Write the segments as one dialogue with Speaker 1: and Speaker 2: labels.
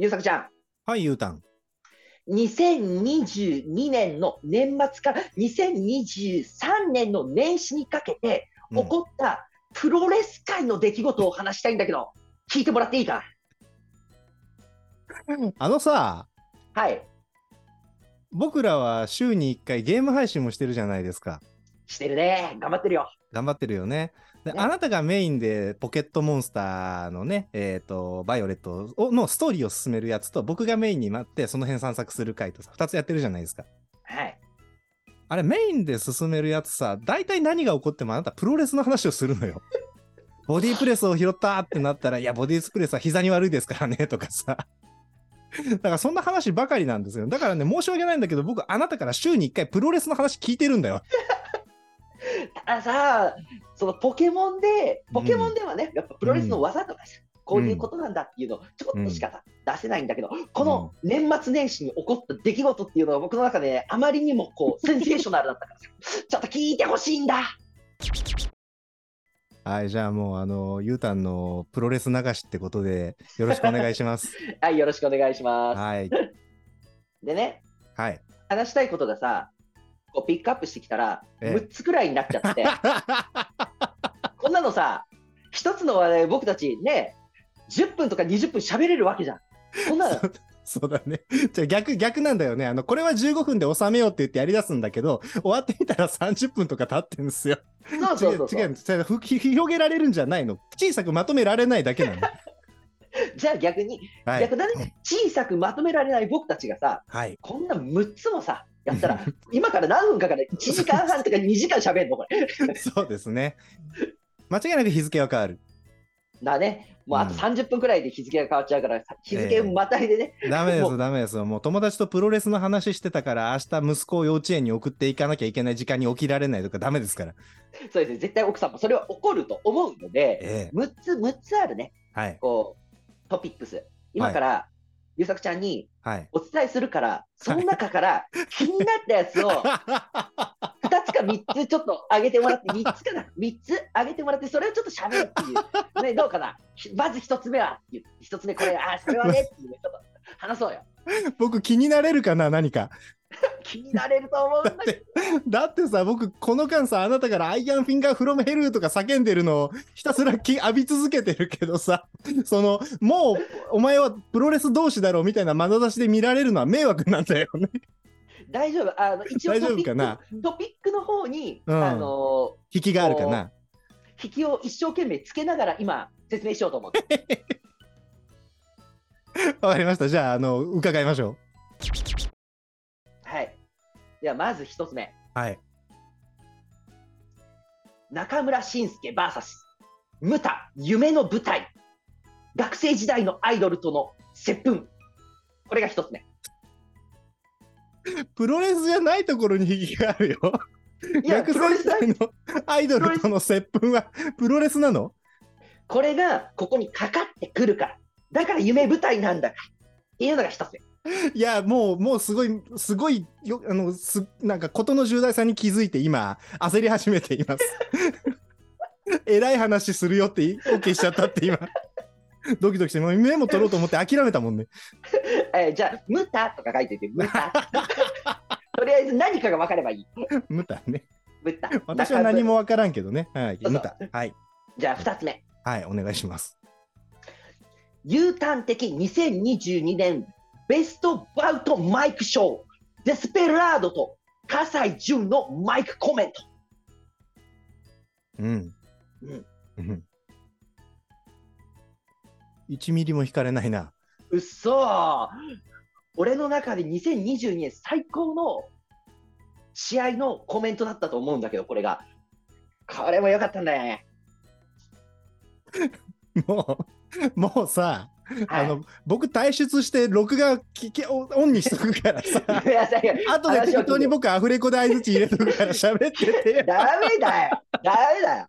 Speaker 1: ゆうさくちゃん、
Speaker 2: はい、ゆうたん。
Speaker 1: 2022年の年末から2023年の年始にかけて
Speaker 2: うん
Speaker 1: 起こったプロレス界の出来事を話したいんだけど、聞いてもらっていいか？
Speaker 2: あのさ、
Speaker 1: はい、
Speaker 2: 僕らは週に1回ゲーム配信もしてるじゃないですか。
Speaker 1: してるね。頑張ってるよ。
Speaker 2: 頑張ってるよね。で
Speaker 1: ね
Speaker 2: あなたがメインでポケットモンスターのね、えっ、と、バイオレットをのストーリーを進めるやつと、僕がメインになってその辺散策する回とさ、2つやってるじゃないですか。
Speaker 1: はい。
Speaker 2: あれ、メインで進めるやつさ、大体何が起こってもあなたプロレスの話をするのよ。ボディープレスを拾ったってなったら、いや、ボディープレスは膝に悪いですからね、とかさ。だからそんな話ばかりなんですよ。だからね、申し訳ないんだけど、僕、あなたから週に1回プロレスの話聞いてるんだよ。
Speaker 1: たださ、そのポケモンで、ポケモンではね、やっぱプロレスの技とかさ、こういうことなんだっていうのをちょこっとしかさ出せないんだけど、この年末年始に起こった出来事っていうのは僕の中で、ね、あまりにもこうセンセーショナルだったからさ、ちょっと聞いてほしいんだ。
Speaker 2: はい、じゃあもう、あの、ゆうたんのプロレス流しってことで、よろしくお願いします。
Speaker 1: はい、よろしくお願いします。
Speaker 2: はい。
Speaker 1: でね、
Speaker 2: はい。
Speaker 1: 話したいことがさ、こうピックアップしてきたら、
Speaker 2: ええ
Speaker 1: 6つくらいになっちゃって、こんなのさ、一つの話題僕たちね、10分とか20分喋れるわけじゃん。そんなの
Speaker 2: そうだね。じゃあ逆、逆なんだよね。あの、これは15分で収めようって言ってやり出すんだけど、終わってみたら30分とか経ってんですよ。
Speaker 1: そうそうそうそう
Speaker 2: 違う、違う広げられるんじゃないの。小さくまとめられないだけなの。
Speaker 1: じゃあ逆に、
Speaker 2: はい。
Speaker 1: 逆だね、小さくまとめられない僕たちがさ、
Speaker 2: はい。
Speaker 1: こんな6つもさ、やったら、今から何分かから1時間半とか2時間喋るの、これ。
Speaker 2: そうですね。間違いなく日付は変わる。
Speaker 1: だね、もうあと
Speaker 2: うん
Speaker 1: 30分くらいで日付が変わっちゃうから、日付をまたいでね、
Speaker 2: ダメです、
Speaker 1: もう
Speaker 2: ダメです。もう友達とプロレスの話してたから、明日息子を幼稚園に送っていかなきゃいけない時間に起きられないとかダメですから。
Speaker 1: そうですね、絶対奥さんもそれは起こると思うので、
Speaker 2: ええ
Speaker 1: 6つ、6つあるね、
Speaker 2: はい。
Speaker 1: こう、トピックス。今から、ゆうさくちゃんに
Speaker 2: はい。
Speaker 1: お伝えするから、その中から気になったやつを 2つか3つちょっと上げてもらって、3つかな ?3 つ上げてもらって、それをちょっと喋るっていう。ね、どうかな？ひまず1つ目は、1つ目これ、あー、それはねっていうね、ちょっと話そうよ。
Speaker 2: 僕気になれるかな？何か。
Speaker 1: 気になれると思うんだけど。
Speaker 2: だってさ、僕、この間さ、あなたから Iron Finger from Hell とか叫んでるのをひたすらき浴び続けてるけどさ、その、もう、お前はプロレス同志だろうみたいな眼差しで見られるのは迷惑なんだよね。
Speaker 1: 大丈夫。あの一応
Speaker 2: 大丈夫かな？
Speaker 1: トピックの方に、
Speaker 2: うん
Speaker 1: あの
Speaker 2: 引きがあるかな？
Speaker 1: 引きを一生懸命つけながら今説明しようと思って。
Speaker 2: わかりました。じゃあ、あの、伺いましょ
Speaker 1: はい。ではまず一つ目。
Speaker 2: う。はい。
Speaker 1: 中村慎介 VS ムタ夢の舞台。学生時代のアイドルとの接吻。これが一つ目。
Speaker 2: プロレスじゃないところに引きがあるよ。
Speaker 1: いや、
Speaker 2: 学生時代のアイドルとの接吻はプロレスなの？
Speaker 1: これがここにかかってくるから。だから夢舞台なんだから。っていうのが一つ目。
Speaker 2: いや、もう、もうすごい、すごいよ、あの、す、なんか、ことの重大さに気づいて今、焦り始めています。えらい話するよって OK しちゃったって今、ドキドキして、もうメモ取ろうと思って諦めたもんね。
Speaker 1: えーじゃあ、ムタとか書いてて、ムタ。とりあえず何かが分かればいい。
Speaker 2: ムタね。
Speaker 1: ムタ。
Speaker 2: 私は何もわからんけどね。はい。
Speaker 1: そうそう
Speaker 2: ムタ。はい。
Speaker 1: じゃあ、二つ目。
Speaker 2: はい、お願いします。
Speaker 1: U ターン的2022年ベストバウトマイクショー、デスペラードと葛西潤のマイクコメント。
Speaker 2: うん。
Speaker 1: うん
Speaker 2: うん。1ミリも引かれないな。
Speaker 1: うっそー俺の中で2022年最高の試合のコメントだったと思うんだけど、これが。これも良かったんだよね。
Speaker 2: もう、もうさ、
Speaker 1: はい、
Speaker 2: あの、僕退出して録画ききオオンにしとくからさ。
Speaker 1: ごめんなさいよ
Speaker 2: 後で適当に僕アフレコで相づち入れとくから喋ってて。
Speaker 1: ダメだよダメだよ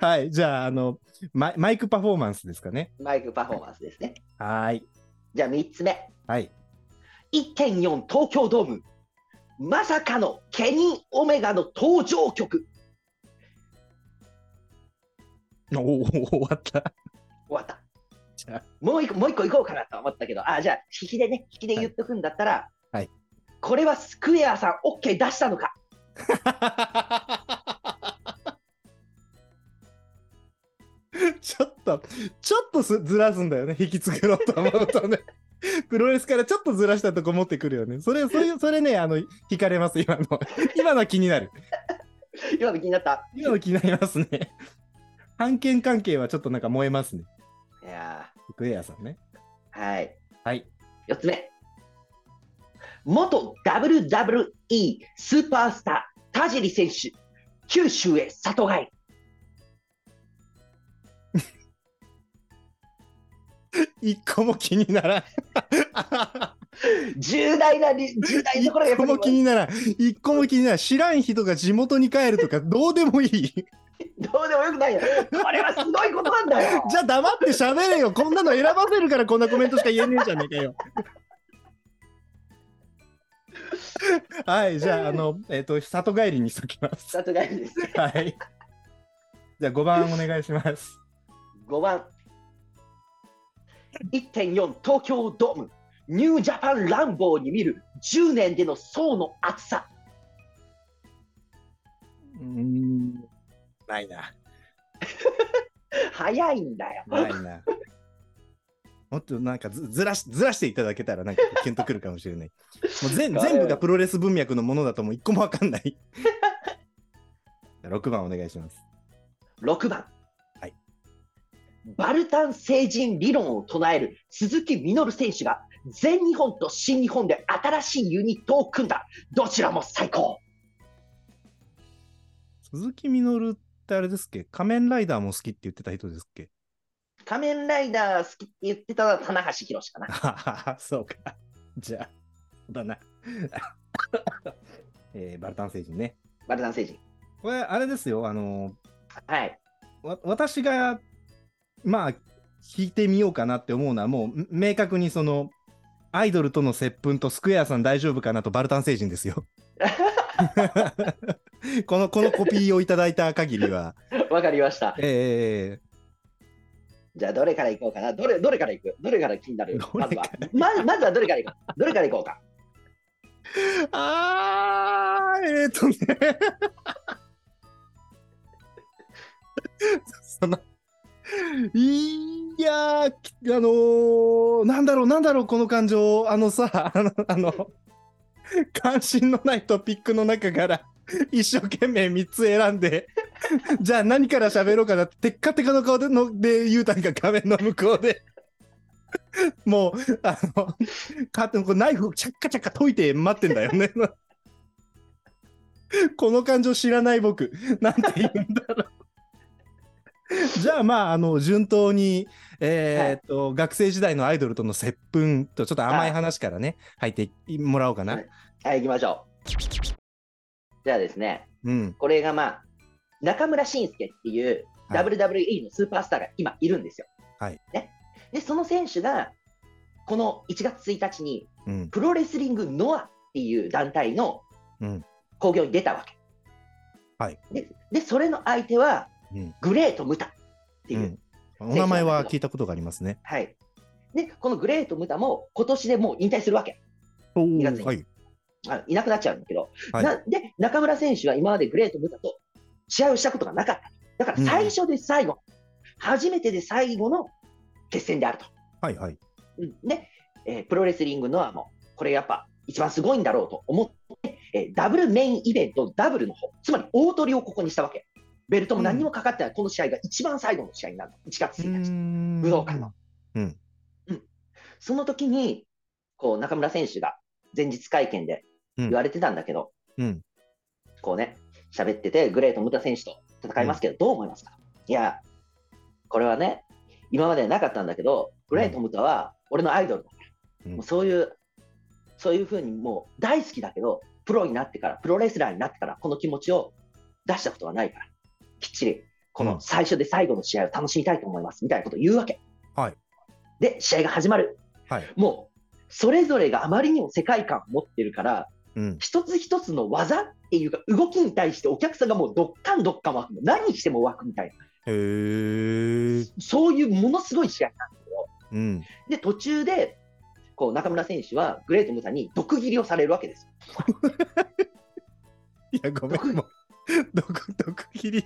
Speaker 2: はい。じゃあ、あのマイ、マイクパフォーマンスですかね。
Speaker 1: マイクパフォーマンスですね。
Speaker 2: はーい。
Speaker 1: じゃあ3つ目。
Speaker 2: はい。
Speaker 1: 1.4東京ドーム。まさかのケニー・オメガの登場曲。
Speaker 2: おお、終わった。
Speaker 1: 終わった。
Speaker 2: じゃ
Speaker 1: もう一個、もう一個行こうかなと思ったけど、あ、じゃあ、引きでね、引きで言っとくんだったら、
Speaker 2: はい
Speaker 1: これはスクエアさん、OK 出したのか。
Speaker 2: あ ちょっと、ちょっとすずらすんだよね、引き作ろうと思うとね。プロレスからちょっとずらしたとこ持ってくるよね。それ、それ、それね、あの、惹かれます、今の。今のは気になる。
Speaker 1: 今の気になった。
Speaker 2: 今の気になりますね。判権関係はちょっとなんか燃えますね。
Speaker 1: いや
Speaker 2: クエアさんね。
Speaker 1: ーはい。
Speaker 2: はい。
Speaker 1: 4つ目。元 WWE スーパースター、田尻選手、九州へ里帰り。
Speaker 2: 一個も気にならん。
Speaker 1: 重大なり、重大な
Speaker 2: 一
Speaker 1: ところがやっぱり
Speaker 2: 個も気にならん。一個も気にならん。知らん人が地元に帰るとかどうでもいい。
Speaker 1: どうでもよくないよ。これはすごいことなんだよ。
Speaker 2: じゃあ黙って喋れよ。こんなの選ばせるからこんなコメントしか言えねえじゃねえかよ。はい、じゃあ、あの、えっ、と、里帰りにしときます。
Speaker 1: 里帰りです。
Speaker 2: はい。じゃあ、5番お願いします。
Speaker 1: 5番。1.4東京ドーム、ニュージャパンランボーに見る10年での層の厚さ。
Speaker 2: うーん、ないな。
Speaker 1: 早いんだよ。
Speaker 2: ないな。もっとなんかずずらしずらしていただけたらなんかキュンとくるかもしれない。もう全 全部がプロレス文脈のものだともう一個もわかんない。じゃあ6番お願いします。
Speaker 1: 6番。
Speaker 2: はい
Speaker 1: バルタン星人理論を唱える鈴木みのる選手が全日本と新日本で新しいユニットを組んだ。どちらも最高。
Speaker 2: 鈴木みのるってあれですっけ？仮面ライダーも好きって言ってた人ですっけ？
Speaker 1: 仮面ライダー好きって言ってたのは棚橋宏かな。
Speaker 2: そうか。じゃあ、だな。えーバルタン星人ね。
Speaker 1: バルタン星人。
Speaker 2: これ、あれですよ。あの
Speaker 1: はい。
Speaker 2: わ私が、まあ、聞いてみようかなって思うのは、もう、明確にその、アイドルとの接吻とスクエアさん大丈夫かなとバルタン星人ですよ。この、このコピーをいただいた限りは。
Speaker 1: わかりました。
Speaker 2: え
Speaker 1: じゃあ、どれからいこうかな？どれ、どれからいく？どれから気になる？
Speaker 2: ど
Speaker 1: まずは。まずまずはどれからいこう？どれからいこうか？
Speaker 2: ー、あー、えーとね。その、いやあのー、なんだろう、なんだろう、この感情。あのさ、あの、あの、関心のないトピックの中から、一生懸命3つ選んで、じゃあ何から喋ろうかなって、テッカテカの顔でので、ゆうたんが画面の向こうで、もう、あの、かこうナイフをチャッカチャッカ解いて待ってんだよね。この感情知らない僕、なんて言うんだろう。じゃあまあ、あの、順当に、えーっと、学生時代のアイドルとの接吻と、ちょっと甘い話からね、入ってもらおうかな。
Speaker 1: はいはい、行きましょう。じゃあですね、
Speaker 2: うん。
Speaker 1: これがまあ、中村慎介っていう
Speaker 2: はい
Speaker 1: WWE のスーパースターが今いるんですよ。
Speaker 2: はい
Speaker 1: ね、で、その選手が、この1月1日に、
Speaker 2: うん。
Speaker 1: プロレスリングノアっていう団体の
Speaker 2: うん。
Speaker 1: 興行に出たわけ。
Speaker 2: はい
Speaker 1: で、でそれの相手は、
Speaker 2: うん。
Speaker 1: グレート・ムタっていう。
Speaker 2: うん。お名前は聞いたことがありますね。
Speaker 1: はい。で、このグレート・ムタも今年でもう引退するわけ。
Speaker 2: お
Speaker 1: 2月に
Speaker 2: はい。
Speaker 1: あいなくなっちゃうんだけど、
Speaker 2: はい
Speaker 1: なで、中村選手は今までグレート・ムタと試合をしたことがなかった。だから最初で最後、初めてで最後の決戦であると。
Speaker 2: はいはい。
Speaker 1: うんで、えープロレスリングノアも、これやっぱ一番すごいんだろうと思って、えーダブルメインイベント、ダブルの方、つまり大取りをここにしたわけ。ベルトも何にもかかってない、この試合が一番最後の試合になるの。1月1日。
Speaker 2: 武
Speaker 1: 武道館の。
Speaker 2: うん。
Speaker 1: その時に、こう、中村選手が前日会見で言われてたんだけど、
Speaker 2: うん。
Speaker 1: こうね、喋ってて、グレート・ムタ選手と戦いますけど、どう思いますか？いや、これはね、今までなかったんだけど、グレート・ムタは俺のアイドルだから、
Speaker 2: うん
Speaker 1: もうそういう、そういうふうにもう大好きだけど、プロになってから、プロレスラーになってから、この気持ちを出したことはないから、きっちり、この最初で最後の試合を楽しみたいと思います、みたいなことを言うわけ。
Speaker 2: はい。
Speaker 1: で、試合が始まる。
Speaker 2: はい。
Speaker 1: もう、それぞれがあまりにも世界観を持ってるから、
Speaker 2: うん。
Speaker 1: 一つ一つの技っていうか、動きに対してお客さんがもうどっかんどっかん湧くの。何しても湧くみたいな。
Speaker 2: へえ。
Speaker 1: そういうものすごい試合なんだけど、
Speaker 2: うん。
Speaker 1: で、途中で、こう、中村選手はグレート・ムタに毒斬りをされるわけです。
Speaker 2: いや、ごめん、もう、毒、毒切り。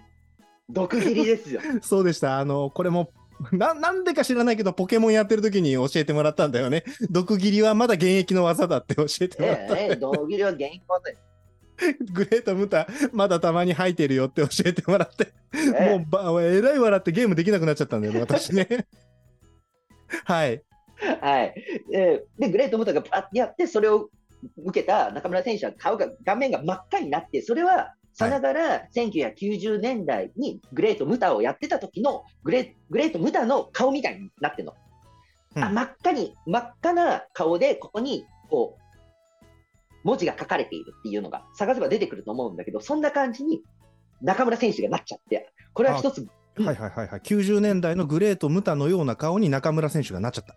Speaker 1: 毒斬りですよ。
Speaker 2: そうでした。あの、これも、な、なんでか知らないけど、ポケモンやってる時に教えてもらったんだよね。毒斬りはまだ現役の技だって教えてもらった。
Speaker 1: ええええ、毒斬りは原因はね、
Speaker 2: グレートムタ、まだたまに吐いてるよって教えてもらって、
Speaker 1: え
Speaker 2: もうば、えらい笑ってゲームできなくなっちゃったんだよね、私ね。はい。
Speaker 1: えはい。えーで、グレート・ムタがパッてやって、それを受けた中村選手は顔が、顔面が真っ赤になって、それは、さながら1990年代にグレート・ムタをやってた時のグレグレート・ムタの顔みたいになってるの。あ
Speaker 2: うん
Speaker 1: 真っ赤に、真っ赤な顔で、ここに、こう、文字が書かれているっていうのが探せば出てくると思うんだけど、そんな感じに中村選手がなっちゃって、これは一つ、うん
Speaker 2: はいはいはいはい。90年代のグレートムタのような顔に中村選手がなっちゃった。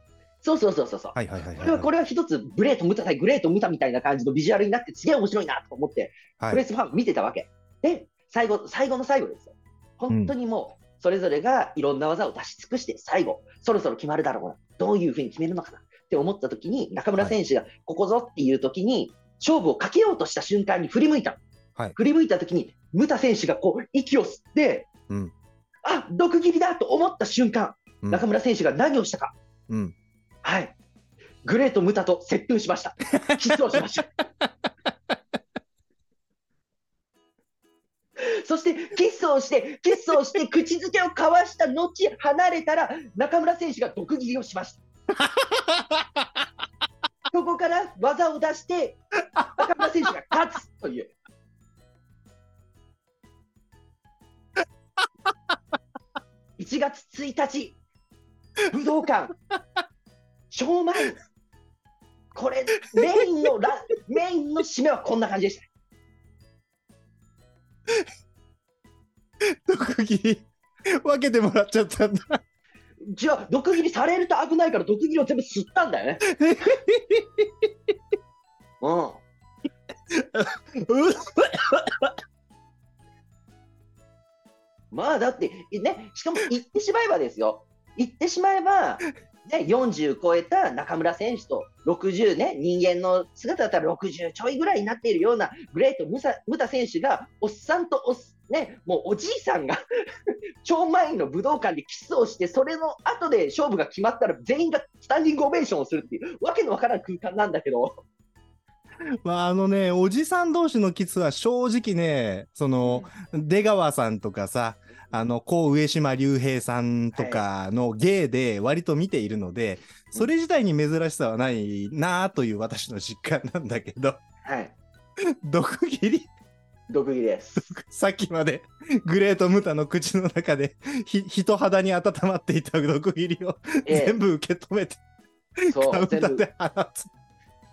Speaker 1: そうそうそうそうそう。
Speaker 2: はいはいはい
Speaker 1: これはこれは一つ、グレート・ムタ対グレート・ムタみたいな感じのビジュアルになって、すげえ面白いなと思って、
Speaker 2: はい
Speaker 1: プレスファン見てたわけ。で、最後、最後の最後ですよ。本当にもう、それぞれがいろんな技を出し尽くして、最後、そろそろ決まるだろうな。どういうふうに決めるのかなって思った時に、中村選手がここぞっていう時に、勝負をかけようとした瞬間に振り向いたの。
Speaker 2: はい
Speaker 1: 振り向いた時に、ムタ選手がこう、息を吸って、
Speaker 2: うん
Speaker 1: あ、毒斬りだと思った瞬間、
Speaker 2: うん
Speaker 1: 中村選手が何をしたか。
Speaker 2: うん。
Speaker 1: はい。グレート・ムタと接吻しました。キスをしました。そして、キスをして、キスをして、口づけを交わした後、離れたら、中村選手が毒斬りをしました。そこから技を出して、中村選手が勝つという。1月1日、武道館、超前、これ、メインのラ、メインの締めはこんな感じでした。
Speaker 2: 毒切り、分けてもらっちゃったんだ。
Speaker 1: じゃあ、毒斬りされると危ないから、毒斬りを全部吸ったんだよね。うん。まあだって、ね、しかも言ってしまえばですよ、言ってしまえば、ね、40超えた中村選手と60ね、人間の姿だったら60ちょいぐらいになっているようなグレート・ムタ選手が、おっさんとおっ、ね、もうおじいさんが 超満員の武道館でキスをして、それの後で勝負が決まったら、全員がスタンディングオベーションをするっていう、わけのわからん空間なんだけど、
Speaker 2: まあ、あのね、おじさん同士のキスは正直ね、その、出川さんとかさ、あの、高上島竜兵さんとかの芸で割と見ているので、それ自体に珍しさはないなあという私の実感なんだけど、
Speaker 1: はい、
Speaker 2: 毒斬り？
Speaker 1: 毒斬りです。
Speaker 2: さっきまでグレートムタの口の中でひ人肌に温まっていた毒斬りを
Speaker 1: ええ
Speaker 2: 全部受け止めて
Speaker 1: そ
Speaker 2: カウ
Speaker 1: う、全部
Speaker 2: ンターで放つ。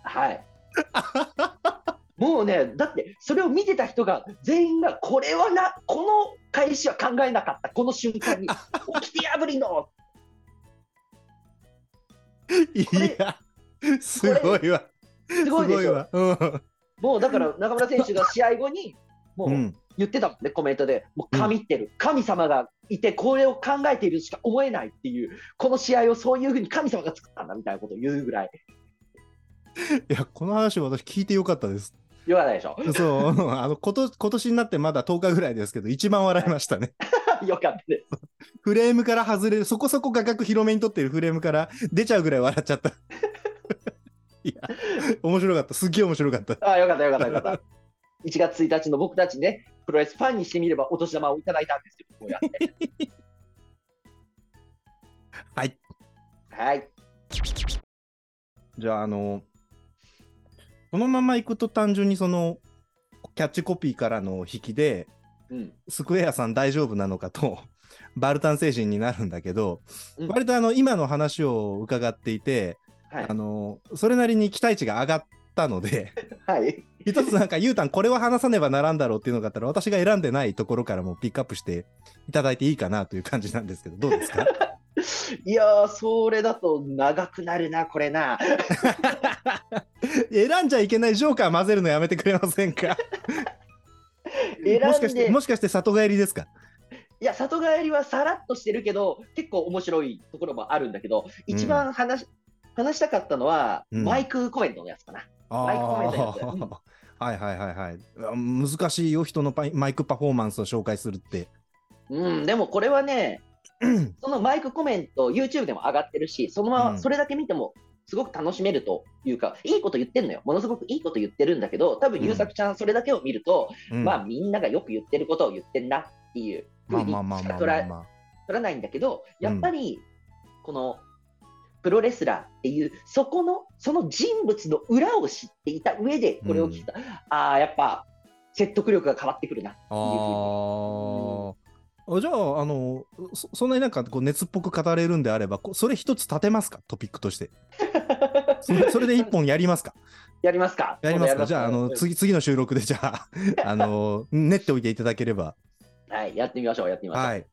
Speaker 1: はい。もうね、だってそれを見てた人が全員がこれはな、この返しは考えなかった、この瞬間に、起きて破りの、
Speaker 2: い
Speaker 1: れ
Speaker 2: や、すごいわ。
Speaker 1: すごいでしょ。
Speaker 2: わ。うん
Speaker 1: もうだから中村選手が試合後に、も
Speaker 2: う。
Speaker 1: うん言ってたもんね、コメントで、もう神ってる、神様がいて、これを考えているしか思えないっていう、この試合をそういうふうに神様が作ったんだみたいなことを言うぐらい、
Speaker 2: いや、この話私聞いてよかったです。
Speaker 1: 言わないでしょ。
Speaker 2: そう、うんあの、こと、今年になってまだ10日ぐらいですけど、一番笑いましたね。
Speaker 1: よかったです。
Speaker 2: フレームから外れる、そこそこ画角広めに撮ってるフレームから出ちゃうぐらい笑っちゃった。いや、面白かった。すっげえ面白かった。
Speaker 1: ああ、よかったよかったよかった。1月1日の僕たちね、プロレスファンにしてみればお年玉をいただいたんですよ、こうやって。
Speaker 2: はい。
Speaker 1: はい。
Speaker 2: じゃあ、あの、このまま行くと単純にその、キャッチコピーからの引きで、
Speaker 1: うん。
Speaker 2: スクエアさん大丈夫なのかと、バルタン精神になるんだけど、
Speaker 1: うん
Speaker 2: 割とあの、今の話を伺っていて、
Speaker 1: はい
Speaker 2: あ。の、それなりに期待値が上がったので、
Speaker 1: はい。
Speaker 2: 一つなんか、ゆうたん、これは話さねばならんだろうっていうのがあったら、私が選んでないところからもピックアップしていただいていいかなという感じなんですけど、どうですか？
Speaker 1: いやー、それだと長くなるな、これな。
Speaker 2: 選んじゃいけないジョーカー混ぜるのやめてくれませんか？
Speaker 1: 選
Speaker 2: もしかして、もしかして里帰りですか？
Speaker 1: いいや、里帰りはさらっとしてるけど、結構面白いところもあるんだけど、一番話,、話したかったのは、
Speaker 2: うん
Speaker 1: マイクコメントのやつかな。マイクコメントのやつうん
Speaker 2: ああ、はいはいはいはい。あ難しいよ、人のマイクパフォーマンスを紹介するって。
Speaker 1: うん、でもこれはね、そのマイクコメント、YouTube でも上がってるし、そのま
Speaker 2: うん
Speaker 1: まそれだけ見ても、すごく楽しめるというか、いいこと言ってんのよ。ものすごくいいこと言ってるんだけど、多分
Speaker 2: うん
Speaker 1: 優作ちゃん、それだけを見ると、
Speaker 2: うん
Speaker 1: まあみんながよく言ってることを言ってんなっていうふ
Speaker 2: まあ
Speaker 1: うにしか。取らないんだけど、やっぱり、この、プロレスラーっていう、そこの、その人物の裏を知っていた上で、これを聞いた、ああ、やっぱ、説得力が変わってくるなっていうふうに。
Speaker 2: ああ。じゃあ、あのそ、そんなになんかこう熱っぽく語れるんであれば、こそれ一つ立てますか、トピックとして。それそれで一本 やりますか？
Speaker 1: やりますか？
Speaker 2: やりますか？じゃあ、あの、
Speaker 1: うん
Speaker 2: 次、次の収録で、じゃあ、あの、練っておいていただければ。
Speaker 1: はい、やってみましょう、やってみましょう。
Speaker 2: はい。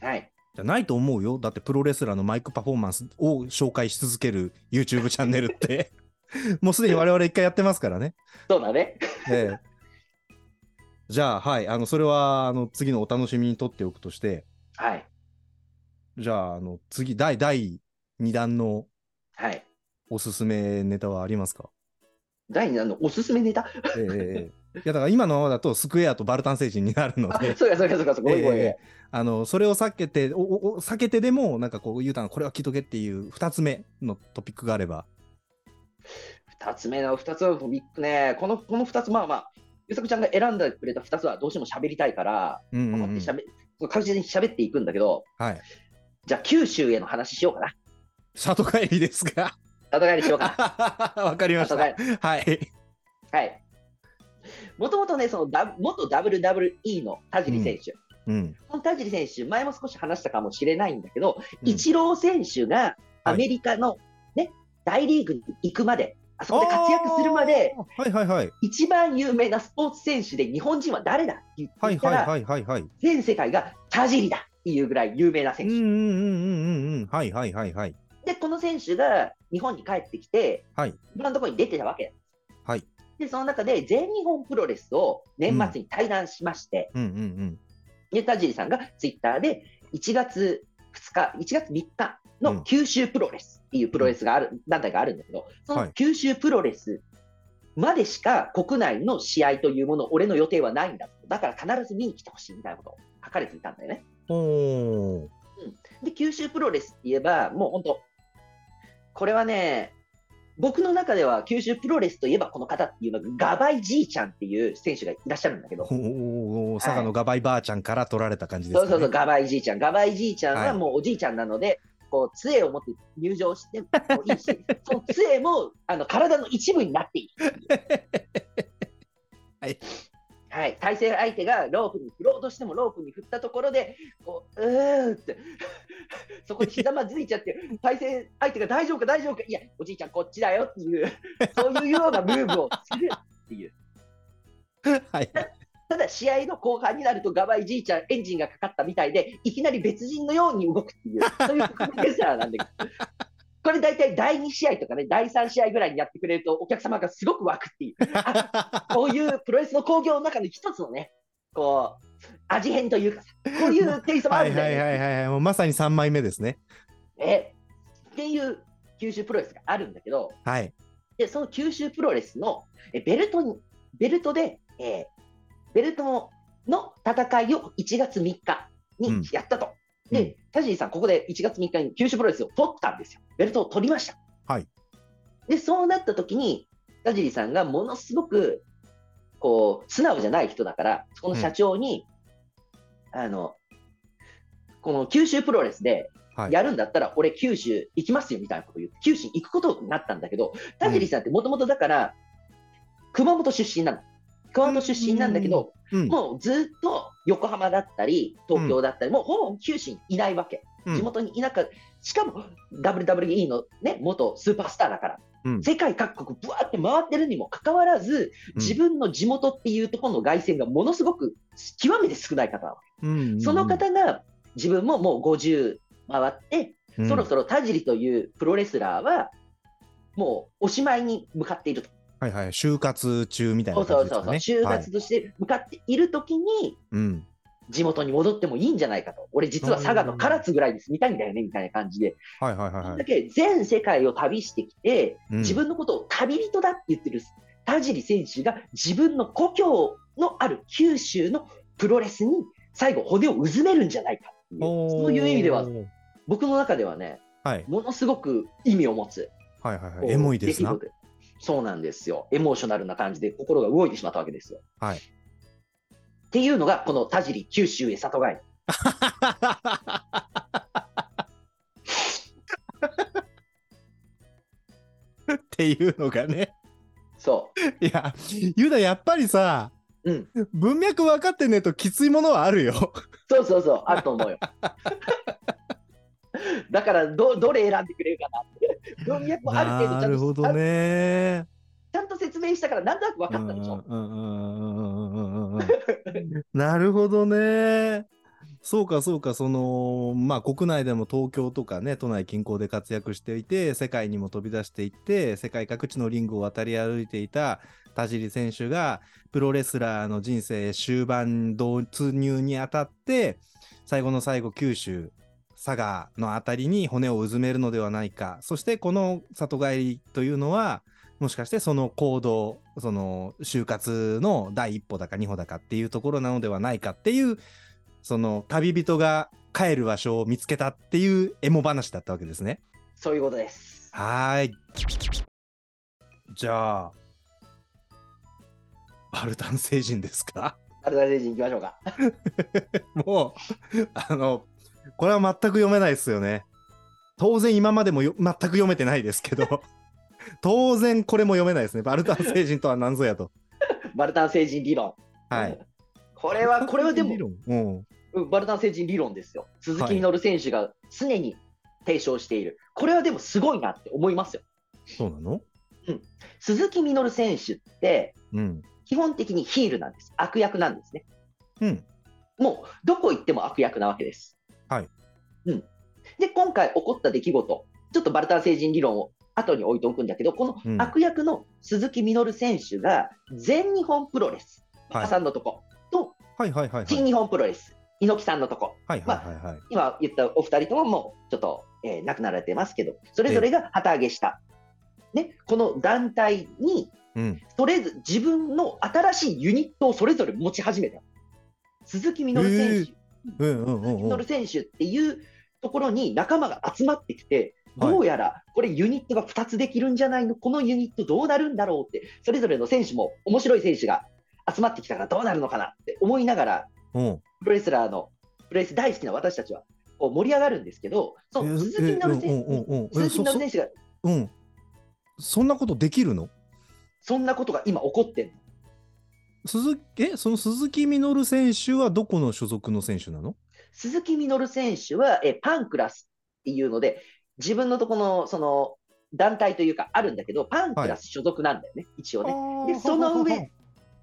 Speaker 1: はい。
Speaker 2: じゃないと思うよ。だってプロレスラーのマイクパフォーマンスを紹介し続ける YouTube チャンネルって、もうすでに我々一回やってますからね。
Speaker 1: そうだね。
Speaker 2: ええじゃあ、はい。あの、それは、あの、次のお楽しみにとっておくとして、
Speaker 1: はい。
Speaker 2: じゃあ、あの、次、第、第2弾の
Speaker 1: はい。
Speaker 2: おすすめネタはありますか？
Speaker 1: 第2弾のおすすめネタ？
Speaker 2: ええええええいや、だから今のままだとスクエアとバルタン星人になるの
Speaker 1: あ、
Speaker 2: で、
Speaker 1: そうか、そうか、そうか、そうか、ごめんごめんごめん
Speaker 2: ええあの、それを避けて、おおお避けてでも、なんかこう、言うたの、これは聞いとけっていう2つ目のトピックがあれば。
Speaker 1: 二つ目の二つのトピックね、このこの二つ、まあまあ、ゆさくちゃんが選んでくれた二つはどうしても喋りたいから、
Speaker 2: うんうん、うん
Speaker 1: 思って。喋そう確実に喋っていくんだけど、
Speaker 2: はい。
Speaker 1: じゃあ九州への話しようかな。
Speaker 2: 里帰りですが。
Speaker 1: 里帰りしようか
Speaker 2: わかりました。はい。
Speaker 1: はい。もともとね、そのダ元 WWE の田尻選手、
Speaker 2: うん。
Speaker 1: この田尻選手、前も少し話したかもしれないんだけど、
Speaker 2: うん
Speaker 1: イチロー選手がアメリカの、ね大リーグに行くまで、あそこで活躍するまで。
Speaker 2: はいはいはい。
Speaker 1: 一番有名なスポーツ選手で日本人は誰だって言ったら、
Speaker 2: はいはいはいはい。
Speaker 1: 全世界が田尻だっていうぐらい有名な選手。
Speaker 2: うんうんうんうんうんうん。はいはいはいはい。
Speaker 1: で、この選手が日本に帰ってきて、
Speaker 2: はい。
Speaker 1: いろんなところに出てたわけ。
Speaker 2: はい。
Speaker 1: で、その中で全日本プロレスを年末に対談しまして、
Speaker 2: うんうんうん。
Speaker 1: で、田尻さんがツイッターで1月2日、1月3日
Speaker 2: うん
Speaker 1: の九州プロレスっていうプロレスがある、団体があるんだけど、そ
Speaker 2: はい
Speaker 1: の九州プロレスまでしか国内の試合というもの、俺の予定はないんだ。だから必ず見に来てほしいみたいなことを書かれていたんだよね。
Speaker 2: おー。
Speaker 1: で、九州プロレスって言えば、もう本当、これはね、僕の中では九州プロレスといえばこの方っていうのが、ガバイじいちゃんっていう選手がいらっしゃるんだけど、
Speaker 2: おーおー佐賀のガバイばあちゃんから取られた感じですかね。
Speaker 1: そうそうそう、ガバイじいちゃん。ガバイじいちゃん
Speaker 2: は
Speaker 1: はいもうおじいちゃんなので、こう、杖を持って入場してもいいし、その杖もあの体の一部になっていい。
Speaker 2: はい。
Speaker 1: はい、対戦相手がロープに振ろうとしてもロープに振ったところで、こう、うーって、そこにひざまずいちゃって、対戦相手が大丈夫か大丈夫か、いや、おじいちゃんこっちだよっていう、そういうようなムーブをするっていう。
Speaker 2: はい。
Speaker 1: ただ試合の後半になると、ガバイじいちゃん、エンジンがかかったみたいで、いきなり別人のように動くっていう、そういうプロレスラーなんだけど、これ大体第2試合とかね、第3試合ぐらいにやってくれると、お客様がすごく湧くっていう、あこういうプロレスの興行の中の一つのね、こう、味変というかさ、こういうテイストもあ
Speaker 2: はいはい
Speaker 1: るんだよね。
Speaker 2: はいはいはい。もうまさに3枚目ですね。
Speaker 1: えっていう九州プロレスがあるんだけど、
Speaker 2: はい。
Speaker 1: で、その九州プロレスのえベルトに、ベルトで、えーベルトの戦いを1月3日
Speaker 2: うん
Speaker 1: にやったと。
Speaker 2: うん
Speaker 1: で、田尻さん、ここで1月3日に九州プロレスを取ったんですよ。ベルトを取りました。
Speaker 2: はい。
Speaker 1: で、そうなった時に、田尻さんがものすごく、こう、素直じゃない人だから、その社長に、あの、この九州プロレスで
Speaker 2: はい
Speaker 1: やるんだったら、俺、九州行きますよみたいなことを言って、九州行くことになったんだけど、田尻さんってもともとだから、熊本出身なの。熊本出身なんだけど、
Speaker 2: うん。
Speaker 1: もうずっと横浜だったり、東京だったり、もうほぼ九州にいないわけ。
Speaker 2: うん
Speaker 1: 地元にいなかった。しかも WWE の、ね、元スーパースターだから、
Speaker 2: うん
Speaker 1: 世界各国ぶわって回ってるにもかかわらず、自分の地元っていうところの凱旋がものすごく極めて少ない方なわけ。
Speaker 2: うん
Speaker 1: その方が自分ももう50回って、
Speaker 2: うん
Speaker 1: そろそろ田尻というプロレスラーは、もうおしまいに向かっていると。
Speaker 2: はいはい。就活中みたい
Speaker 1: そう
Speaker 2: な感
Speaker 1: そうそうそう、
Speaker 2: じですかね。
Speaker 1: 就活として向かっているときに、
Speaker 2: はいうん。
Speaker 1: 地元に戻ってもいいんじゃないかと。俺実は佐賀の唐津ぐらいで住みたいんだよね、みたいな感じで。
Speaker 2: はいはいはいはい。
Speaker 1: だけ全世界を旅してきて、
Speaker 2: うん
Speaker 1: 自分のことを旅人だって言ってる田尻選手が自分の故郷のある九州のプロレスに最後骨をうずめるんじゃないかっていう、そういう意味では僕の中ではね、
Speaker 2: はい
Speaker 1: ものすごく意味を持つ。
Speaker 2: はいはいはい。エモいですな。
Speaker 1: そうなんですよ。エモーショナルな感じで心が動いてしまったわけですよ。
Speaker 2: はい。
Speaker 1: っていうのが、この田尻九州へ里帰り。
Speaker 2: っていうのがね。
Speaker 1: そ
Speaker 2: いや、ユダやっぱりさ、
Speaker 1: う。うん。
Speaker 2: 文脈分かってねえときついものはあるよ。
Speaker 1: そうそうそう。あると思うよ。だからど、どれ選んでくれ。文脈をある程度ちゃんと
Speaker 2: なるほどね。
Speaker 1: ちゃんと説明したから、なんとなく分かったでしょ？
Speaker 2: なるほどね。そうかそうか、その、まあ国内でも東京とかね、都内近郊で活躍していて、世界にも飛び出していって、世界各地のリングを渡り歩いていた田尻選手が、プロレスラーの人生終盤突入にあたって、最後の最後、九州、佐賀のあたりに骨をうずめるのではないか。そしてこの里帰りというのは、もしかしてその行動、その就活の第一歩だか二歩だかっていうところなのではないかっていう、その旅人が帰る場所を見つけたっていうエモ話だったわけですね。
Speaker 1: そういうことです。
Speaker 2: はーい。じゃあ、バルタン星人ですか？
Speaker 1: アルダレジン行きましょうか。
Speaker 2: もう、あの、これは全く読めないですよね。当然今までもよ全く読めてないですけど、当然これも読めないですね。バルタン星人とは何ぞやと。
Speaker 1: バルタン星人理論。
Speaker 2: はい。
Speaker 1: これは、これはでも
Speaker 2: うん。
Speaker 1: うんバルタン星人理論ですよ。鈴
Speaker 2: はい
Speaker 1: 木みのる選手が常に提唱している。これはでもすごいなって思いますよ。
Speaker 2: そうなの？
Speaker 1: 鈴木みのる選手って、
Speaker 2: うん。
Speaker 1: 基本的にヒールなんです。悪役なんですね。
Speaker 2: うん。
Speaker 1: もう、どこ行っても悪役なわけです。
Speaker 2: はい。
Speaker 1: うん。で、今回起こった出来事、ちょっとバルタン星人理論を後に置いておくんだけど、こ
Speaker 2: うん
Speaker 1: の悪役の鈴木みのる選手が、全日本プロレス、
Speaker 2: はい
Speaker 1: 馬さんのとこ、と、
Speaker 2: はいはいはいはい。
Speaker 1: 新日本プロレス、猪木さんのとこ、
Speaker 2: はいはいはいはい。
Speaker 1: 今言ったお二人とももうちょっと、えー亡くなられてますけど、それぞれが旗揚げした、ね、この団体に、
Speaker 2: うん。
Speaker 1: それぞ自分の新しいユニットをそれぞれ持ち始めた。鈴木みのる選手、
Speaker 2: うんうんうんうん
Speaker 1: みのる。選手っていうところに仲間が集まってきて、
Speaker 2: はい
Speaker 1: どうやらこれユニットが2つできるんじゃないの、このユニットどうなるんだろうって、それぞれの選手も面白い選手が集まってきたからどうなるのかなって思いながら、
Speaker 2: うん。
Speaker 1: プロレスラーの、プロレス大好きな私たちはこう盛り上がるんですけど、そ
Speaker 2: え
Speaker 1: う鈴木みのる選手鈴木みのる選手が
Speaker 2: うん。そんなことできるの？
Speaker 1: そんなことが今起こってんの。
Speaker 2: 鈴えその鈴木みのる選手はどこの所属の選手なの？
Speaker 1: 鈴木みのる選手はえパンクラスっていうので、自分のとこのその団体というかあるんだけど、パンクラス所属なんだよね、一応ね。で、その上、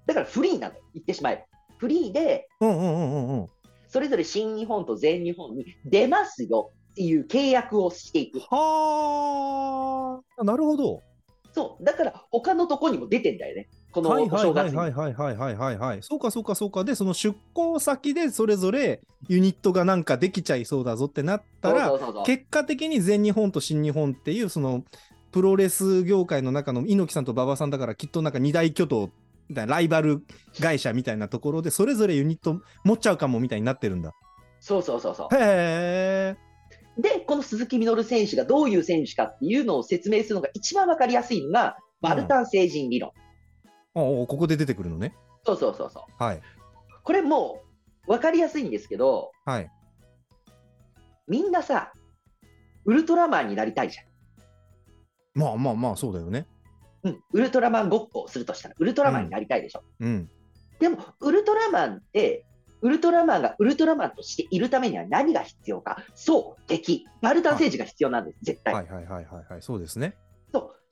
Speaker 1: だからフリーなの、言ってしまえば。フリーで、
Speaker 2: うんうんうんうんうん。
Speaker 1: それぞれ新日本と全日本に出ますよっていう契約をしていく。
Speaker 2: はあ、なるほど。
Speaker 1: そう、だから他のとこにも出てんだよね、このお正月。
Speaker 2: はいはいはいはいはいはい。そうかそうかそうか。で、その出向先でそれぞれユニットがなんかできちゃいそうだぞってなったら、結果的に全日本と新日本っていう、その、プロレス業界の中の猪木さんと馬場さんだからきっとなんか二大巨頭みたいなライバル会社みたいなところでそれぞれユニット持っちゃうかもみたいになってるんだ
Speaker 1: そうそうそうそう
Speaker 2: へえ
Speaker 1: でこの鈴木みのる選手がどういう選手かっていうのを説明するのが一番わかりやすいのがバルタン成人理論、
Speaker 2: おおここで出てくるのね。
Speaker 1: そうそうそうそう。
Speaker 2: はい
Speaker 1: これもう分かりやすいんですけど、
Speaker 2: はい。
Speaker 1: みんなさ、ウルトラマンになりたいじ
Speaker 2: まあまあまあそうだよね。
Speaker 1: ゃん。うん、ウルトラマンごっこをするとしたら、ウルトラマンになりたいでしょ。
Speaker 2: うん。
Speaker 1: でも、ウルトラマンって、ウルトラマンがウルトラマンとしているためには何が必要か。そう、敵。バルタン星人が必要なんです、絶対。
Speaker 2: はいはいはいはいはい。そうですね。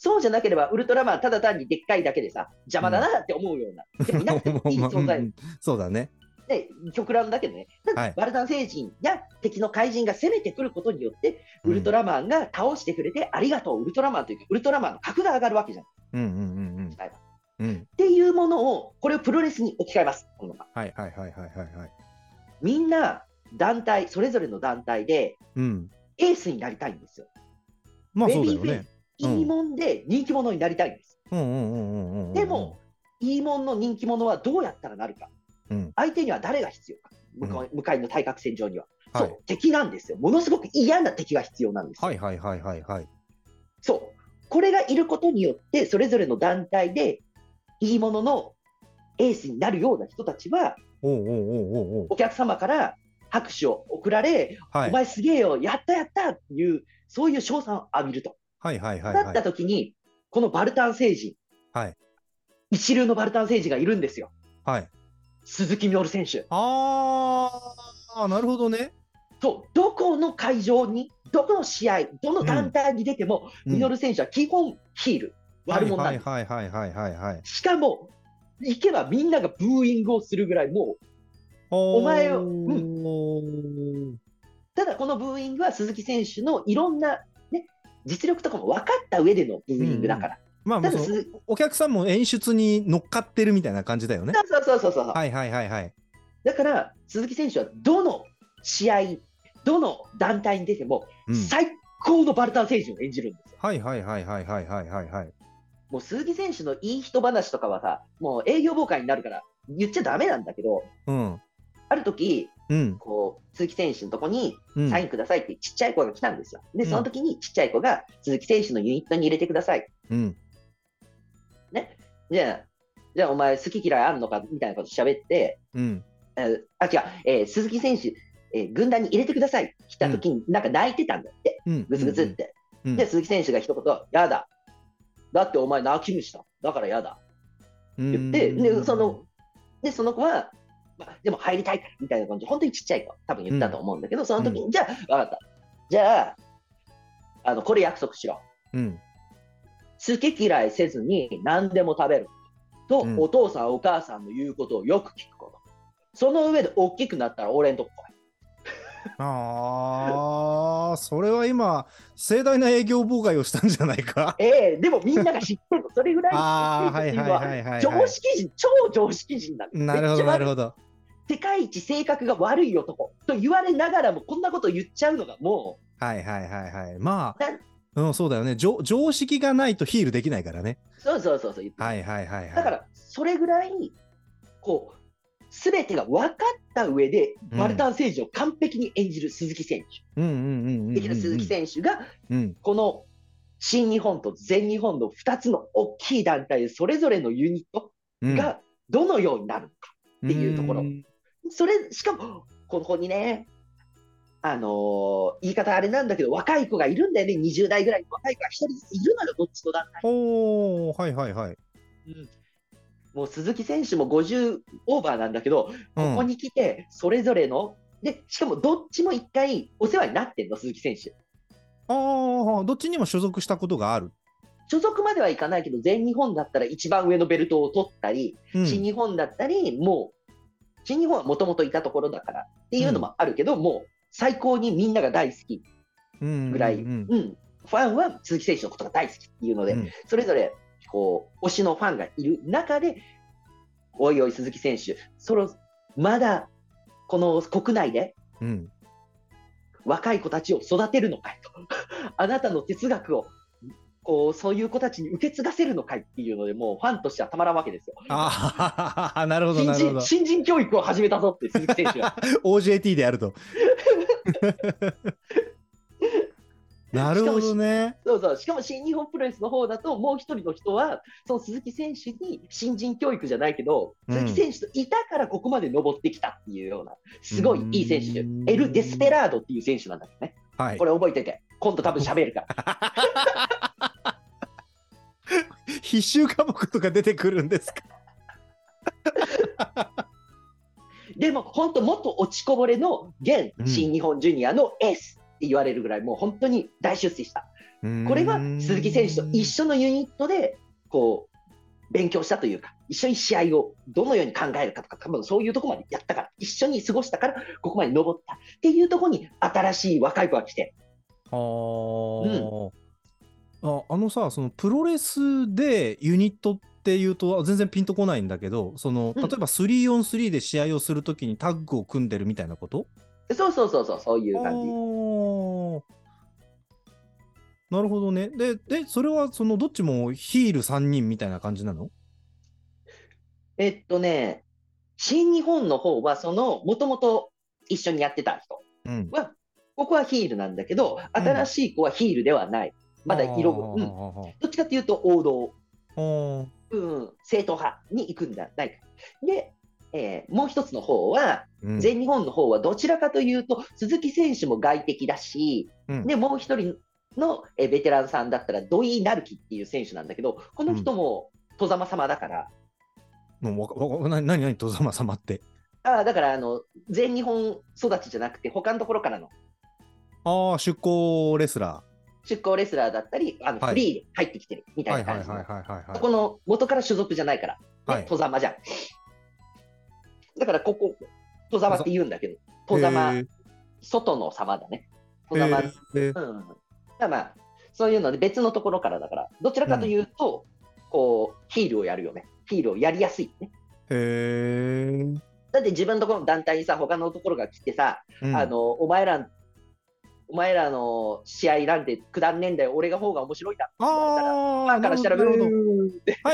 Speaker 1: そうじゃなければ、ウルトラマンただ単にでっかいだけでさ、邪魔だなって思うような。でもいなくてもいい存在
Speaker 2: うん そうだね。
Speaker 1: で、極論だけどね、
Speaker 2: はい
Speaker 1: バルタン星人や敵の怪人が攻めてくることによって、ウルトラマンが倒してくれて、ありがとう、ウルトラマンというか、ウルトラマンの格が上がるわけじゃん。
Speaker 2: うんうんうんうん。うん。
Speaker 1: っていうものを、これをプロレスに置き換えます。このまま
Speaker 2: はいはいはいはいはいはい。
Speaker 1: みんな団体、それぞれの団体で
Speaker 2: うん。
Speaker 1: エースになりたいんですよ。
Speaker 2: まあそうだよね。
Speaker 1: スいいもんで人気者になりたいんです。でも、いいもんの人気者はどうやったらなるか。
Speaker 2: うん
Speaker 1: 相手には誰が必要か。向かいの対角線上には。
Speaker 2: はい
Speaker 1: そう、敵なんですよ。ものすごく嫌な敵が必要なんですよ。
Speaker 2: はいはいはいはいはい。
Speaker 1: そう。これがいることによって、それぞれの団体で、いいもののエースになるような人たちは、
Speaker 2: お
Speaker 1: 客様から拍手を送られ、
Speaker 2: はい
Speaker 1: お前すげえよ、やったやったっていう、そういう称賛を浴びると。
Speaker 2: はいはいはい
Speaker 1: なった
Speaker 2: はい。
Speaker 1: 時に、このバルタン星人、
Speaker 2: はい
Speaker 1: 一流のバルタン星人がいるんですよ。
Speaker 2: はい。
Speaker 1: 鈴木みのる選手。
Speaker 2: あー、なるほどね。
Speaker 1: そう、どこの会場に、どこの試合、どの団体に出ても、
Speaker 2: うん
Speaker 1: ミノル選手は基本ヒール、悪者なんです。
Speaker 2: はいはいはいはいはいはい。
Speaker 1: しかも、行けばみんながブーイングをするぐらい、もう、
Speaker 2: お
Speaker 1: 前を
Speaker 2: うん。
Speaker 1: ただこのブーイングは鈴木選手のいろんな、ね、実力とかも分かった上でのブーイングだから。
Speaker 2: まあ、お客さんも演出に乗っかってるみたいな感じだよね。
Speaker 1: そうそうそうそう
Speaker 2: はいはいはいはい。
Speaker 1: だから、鈴木選手はどの試合、どの団体に出ても、最高のバルタン選手を演じるんですよ。
Speaker 2: はいはいはいはいはいはいはい、はい。
Speaker 1: もう鈴木選手のいい人話とかはさ、もう営業妨害になるから言っちゃだめなんだけど、
Speaker 2: うん、
Speaker 1: ある時
Speaker 2: うん。
Speaker 1: こう鈴木選手のとこに
Speaker 2: うん。
Speaker 1: サインくださいってちっちゃい子が来たんですよ。で、
Speaker 2: うん
Speaker 1: その時にちっちゃい子が鈴木選手のユニットに入れてください。
Speaker 2: うん。
Speaker 1: じゃあ、じゃあお前好き嫌いあるのかみたいなこと喋って、
Speaker 2: うん。
Speaker 1: えーあ、違う、えー鈴木選手、えー軍団に入れてください。来た時になんか泣いてたんだって、
Speaker 2: うん。
Speaker 1: ぐずぐずって。
Speaker 2: うん。
Speaker 1: で、鈴木選手が一言、やだ。だってお前泣き虫だ。だからやだ。言って、で、その、で、その子は、まあ、でも入りたいみたいな感じで、本当にちっちゃい子、多分言ったと思うんだけど、その時に、じゃあ、分かった。じゃあ、あの、これ約束しろ。
Speaker 2: うん。
Speaker 1: 好き嫌いせずに何でも食べる。と、
Speaker 2: うん
Speaker 1: お父さん、お母さんの言うことをよく聞くこと。その上で大きくなったら俺んとこ来い。
Speaker 2: ああ、それは今、盛大な営業妨害をしたんじゃないか。
Speaker 1: ええでもみんなが知ってるの。それぐらい
Speaker 2: ああ、はい
Speaker 1: 知っは
Speaker 2: はいはいはい、
Speaker 1: 常識人、超常識人なんです。
Speaker 2: なるほど、なるほど。
Speaker 1: 世界一性格が悪い男と言われながらも、こんなこと言っちゃうのがも
Speaker 2: はいはいはいはい。ま
Speaker 1: な
Speaker 2: あ、うん、そうだよね。常常識がないとヒールできないからね。
Speaker 1: う、そうそうそうそう言って、
Speaker 2: はいはいはいはい。
Speaker 1: だから、それぐらい、こう、すべてが分かった上で、
Speaker 2: うん
Speaker 1: バルタン星人を完璧に演じる鈴木選手。
Speaker 2: うんうんうんうんうんうん。
Speaker 1: できる鈴木選手が、
Speaker 2: うん。
Speaker 1: この新日本と全日本の2つの大きい団体で、それぞれのユニット
Speaker 2: うん。
Speaker 1: がどのようになるのか。
Speaker 2: って
Speaker 1: いうところ
Speaker 2: ん
Speaker 1: それ、しかも、ここにね、あのー言い方あれなんだけど、若い子がいるんだよね、20代ぐらいの若い子が一人ずついるのよ、どっちの団体。
Speaker 2: おおはいはいはい。
Speaker 1: もう鈴木選手も50オーバーなんだけど、
Speaker 2: うん。
Speaker 1: ここに来て、それぞれの、で、しかもどっちも一回お世話になってんの、鈴木選手。
Speaker 2: ああ、どっちにも所属したことがある。
Speaker 1: 所属まではいかないけど、全日本だったら一番上のベルトを取ったり、
Speaker 2: うん。
Speaker 1: 新日本だったり、もう、新日本はもともといたところだからっていうのもあるけど、もう最高にみんなが大好きぐらい、
Speaker 2: う
Speaker 1: うんん。
Speaker 2: うん。
Speaker 1: ファンは鈴木選手のことが大好きっていうので、
Speaker 2: うん。
Speaker 1: それぞれこう推しのファンがいる中で、おいおい、鈴木選手、そのまだこの国内で
Speaker 2: うん
Speaker 1: 若い子たちを育てるのかいと、あなたの哲学をこうそういう子たちに受け継がせるのかいっていうので、もうファンとしてはたまらんわけですよ。
Speaker 2: ああ、なるほど
Speaker 1: 新
Speaker 2: なるほど
Speaker 1: 人。新人教育を始めたぞって、鈴木選手が。
Speaker 2: OJT であると。なるほどね。
Speaker 1: そうそう、しかも新日本プロレスの方だと、もう一人の人は、その鈴木選手に新人教育じゃないけど、
Speaker 2: うん
Speaker 1: 鈴木選手といたからここまで登ってきたっていうような、すごいいい選手
Speaker 2: うん、
Speaker 1: エル・デスペラードっていう選手なんだけどね、
Speaker 2: はい
Speaker 1: こ。れ覚えてて、今度多分喋るから。
Speaker 2: 必修科目とか出てくるんですか？
Speaker 1: でも、本当、もっと落ちこぼれの現
Speaker 2: うん
Speaker 1: 新日本ジュニアのエースって言われるぐらい、もう本当に大出世した。これは鈴木選手と一緒のユニットで、こう、勉強したというか、一緒に試合をどのように考えるかとか、多分そういうところまでやったから、一緒に過ごしたから、ここまで登ったっていうところに、新しい若い子が来て、
Speaker 2: あー。ああのさそのプロレスでユニットっっていうと全然ピンとこないんだけど、その、
Speaker 1: うん。
Speaker 2: 例えば 3on3 で試合をするときにタッグを組んでるみたいなこと？
Speaker 1: そうそうそうそう、そういう感じ。
Speaker 2: なるほどね。で、で、それはそのどっちもヒール3人みたいな感じなの？
Speaker 1: えっとね、新日本の方は、その、もともと一緒にやってた人
Speaker 2: うん。
Speaker 1: は、ここはヒールなんだけど、新しい子はヒールではない。まだ色が、うん、
Speaker 2: うん。
Speaker 1: どっちかっていうと王道、うん、正統派に行くんじゃないか。で、えーもう一つの方は、
Speaker 2: うん
Speaker 1: 全日本の方はどちらかというと、鈴木選手も外敵だし、
Speaker 2: うん
Speaker 1: で、もう一人のえーベテランさんだったら、土井成樹っていう選手なんだけど、この人も戸様様だから、
Speaker 2: もうわな何何戸様様って？
Speaker 1: ああだからあの全日本育ちじゃなくて、他のところからの
Speaker 2: ああ、出向レスラ
Speaker 1: 出向レスラーだったり、あの
Speaker 2: はい
Speaker 1: フリーで入ってきてるみ
Speaker 2: ー。
Speaker 1: た
Speaker 2: はい
Speaker 1: な感じ
Speaker 2: はい。
Speaker 1: この元から所属じゃないから、ね
Speaker 2: はい
Speaker 1: 戸様じゃん。だからここ、戸様って言うんだけど、戸様外の様だね。戸様、うん。だからまあ、そういうので別のところからだから、どちらかというと、こう、ヒールをやるよね。ヒールをやりやすい、ね。
Speaker 2: へー
Speaker 1: だって自分のところの団体にさ、他のところが来てさ、
Speaker 2: うん
Speaker 1: あの、お前ら、お前らの試合なんてくだんねえんだよ、俺が方が面白いんだって言われたら、フ
Speaker 2: ああ、
Speaker 1: ァンからしたら、
Speaker 2: は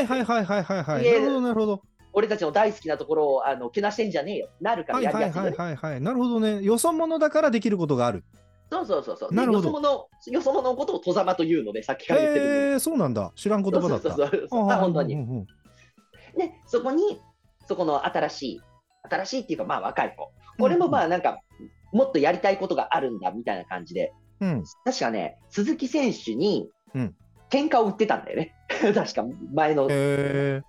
Speaker 2: いはいはいはいはいはい。なるほどなるほど。
Speaker 1: 俺たちの大好きなところをあのけなしてんじゃねえよ、なるから
Speaker 2: はいはいはい
Speaker 1: やりやすいよね。
Speaker 2: はいはい。なるほどね。よそ者だからできることがある。
Speaker 1: そうそうそうそう。で
Speaker 2: なるほど
Speaker 1: よそ者、よそ者のことを戸様というので、さっきから言ってる
Speaker 2: え、そうなんだ。知らん言葉だった。
Speaker 1: そうそうそう本当に。
Speaker 2: うんうんうん
Speaker 1: で、そこに、そこの新しい、新しいっていうか、まあ若い子。これもまあなんか、もっとやりたいことがあるんだみたいな感じで、
Speaker 2: うん。
Speaker 1: 確かね、鈴木選手に
Speaker 2: うん、
Speaker 1: 喧嘩を売ってたんだよね。確か前の
Speaker 2: へえ。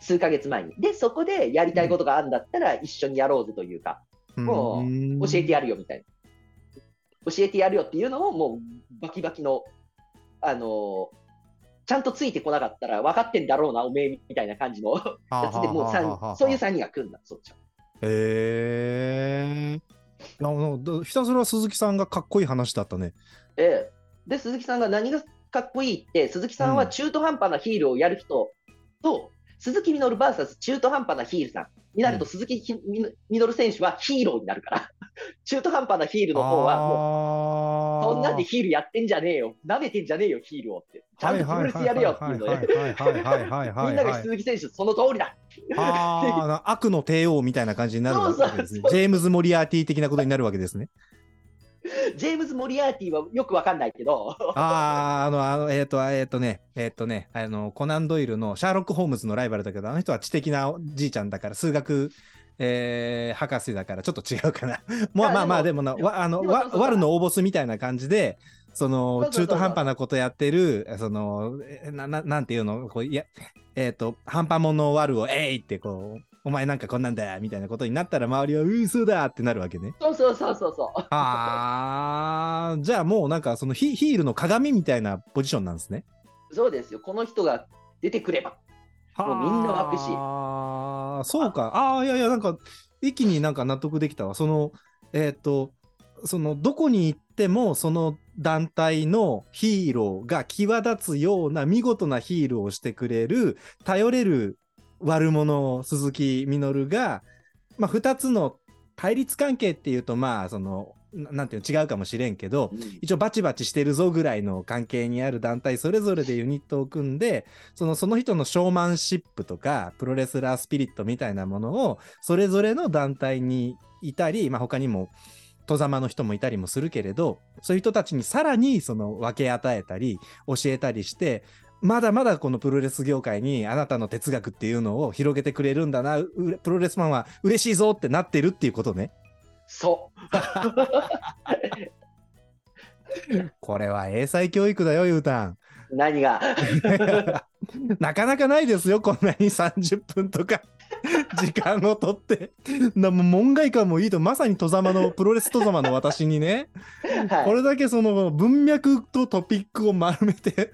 Speaker 1: 数ヶ月前に。で、そこでやりたいことがあるんだったら一緒にやろうぜというか、もう
Speaker 2: うん
Speaker 1: 教えてやるよみたいな。教えてやるよっていうのをもうバキバキの、あのーちゃんとついてこなかったら分かってんだろうな、おめえみたいな感じのやつでもう三そういう3人が組んだ、そっちは。
Speaker 2: へえ。あのひたすら鈴木さんがかっこいい話だったね。
Speaker 1: ええで、鈴木さんが何がかっこいいって、鈴木さんは中途半端なヒールをやる人と、鈴木みのる VS 中途半端なヒールさんになると、
Speaker 2: うん
Speaker 1: 鈴木ひみみのる選手はヒーローになるから、中途半端なヒールの方はもう、
Speaker 2: も
Speaker 1: そんなんでヒールやってんじゃねえよ、舐めてんじゃねえよ、ヒールをって。ちゃんとプロレスやるよっていうので、みんなが
Speaker 2: はい。
Speaker 1: 鈴木選手、その通りだ。
Speaker 2: 悪の帝王みたいな感じになるわけですねジェームズ・モリアーティ的なことになるわけですね。
Speaker 1: ジェームズ・モリアーティはよくわかんないけど、
Speaker 2: ああ、あの、あの、えっ、と、えっ、とね、えっ、とね、あの、コナン・ドイルのシャーロック・ホームズのライバルだけど、あの人は知的なじいちゃんだから、数学、えー博士だからちょっと違うかな。まあ
Speaker 1: あ
Speaker 2: まあまあ、で
Speaker 1: で
Speaker 2: もな、わあの、わワルの大ボスみたいな感じで、その、中途半端なことやってる、その、えな、ななんていうの、こう、いや、えっ、と、半端者のワルを、えいってこう、お前なんかこんなんだよみたいなことになったら、周りは、嘘だってなるわけね。
Speaker 1: そうそうそうそうそう。
Speaker 2: あー、じゃあもうなんかそのヒヒールの鏡みたいなポジションなんですね。
Speaker 1: そうですよ、この人が出てくれば。もうみんな湧くし
Speaker 2: ああ、そうか。ああ、いやいや、なんか、一気になんか納得できたわ。その、えっ、と、その、どこに行っても、その団体のヒーローが際立つような見事なヒールをしてくれる、頼れる悪者、鈴木みのるが、まあ、二つの対立関係っていうと、まあ、その、ななんていうの違うかもしれんけど、一応バチバチしてるぞぐらいの関係にある団体それぞれでユニットを組んでそのその人のショーマンシップとかプロレスラースピリットみたいなものをそれぞれの団体にいたり、まあ、他にも戸様の人もいたりもするけれどそういう人たちにさらにその分け与えたり教えたりしてまだまだこのプロレス業界にあなたの哲学っていうのを広げてくれるんだなうプロレスファンは嬉しいぞってなってるっていうことね。
Speaker 1: そう。
Speaker 2: これは英才教育だよ、ゆうたん。
Speaker 1: 何が？
Speaker 2: なかなかないですよ、こんなに30分とか 時間を取って。なもう門外観もいいと、まさに戸様の、プロレス戸様の私にね、
Speaker 1: はい
Speaker 2: これだけその文脈とトピックを丸めて